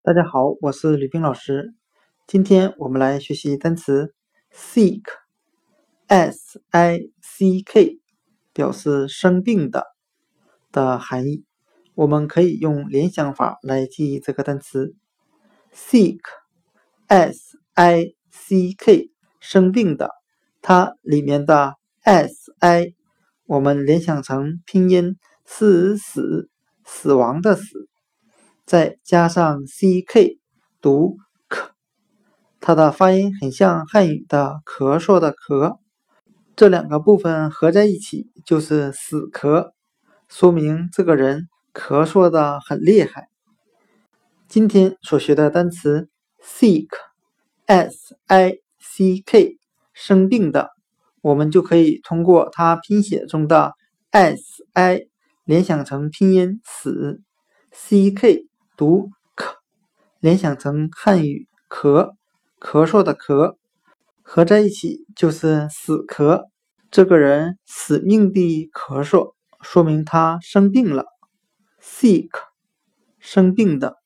大家好，我是吕冰老师。今天我们来学习单词 sick，s i c k，表示生病的的含义。我们可以用联想法来记忆这个单词 sick，s i c k，生病的。它里面的 s i，我们联想成拼音死死死亡的死。再加上 c k 读 k，它的发音很像汉语的咳嗽的咳，这两个部分合在一起就是死咳，说明这个人咳嗽的很厉害。今天所学的单词 sick，s i c k，生病的，我们就可以通过它拼写中的 s i 联想成拼音死 c k。读咳，联想成汉语咳，咳嗽的咳，合在一起就是死咳。这个人死命地咳嗽，说明他生病了。sick，生病的。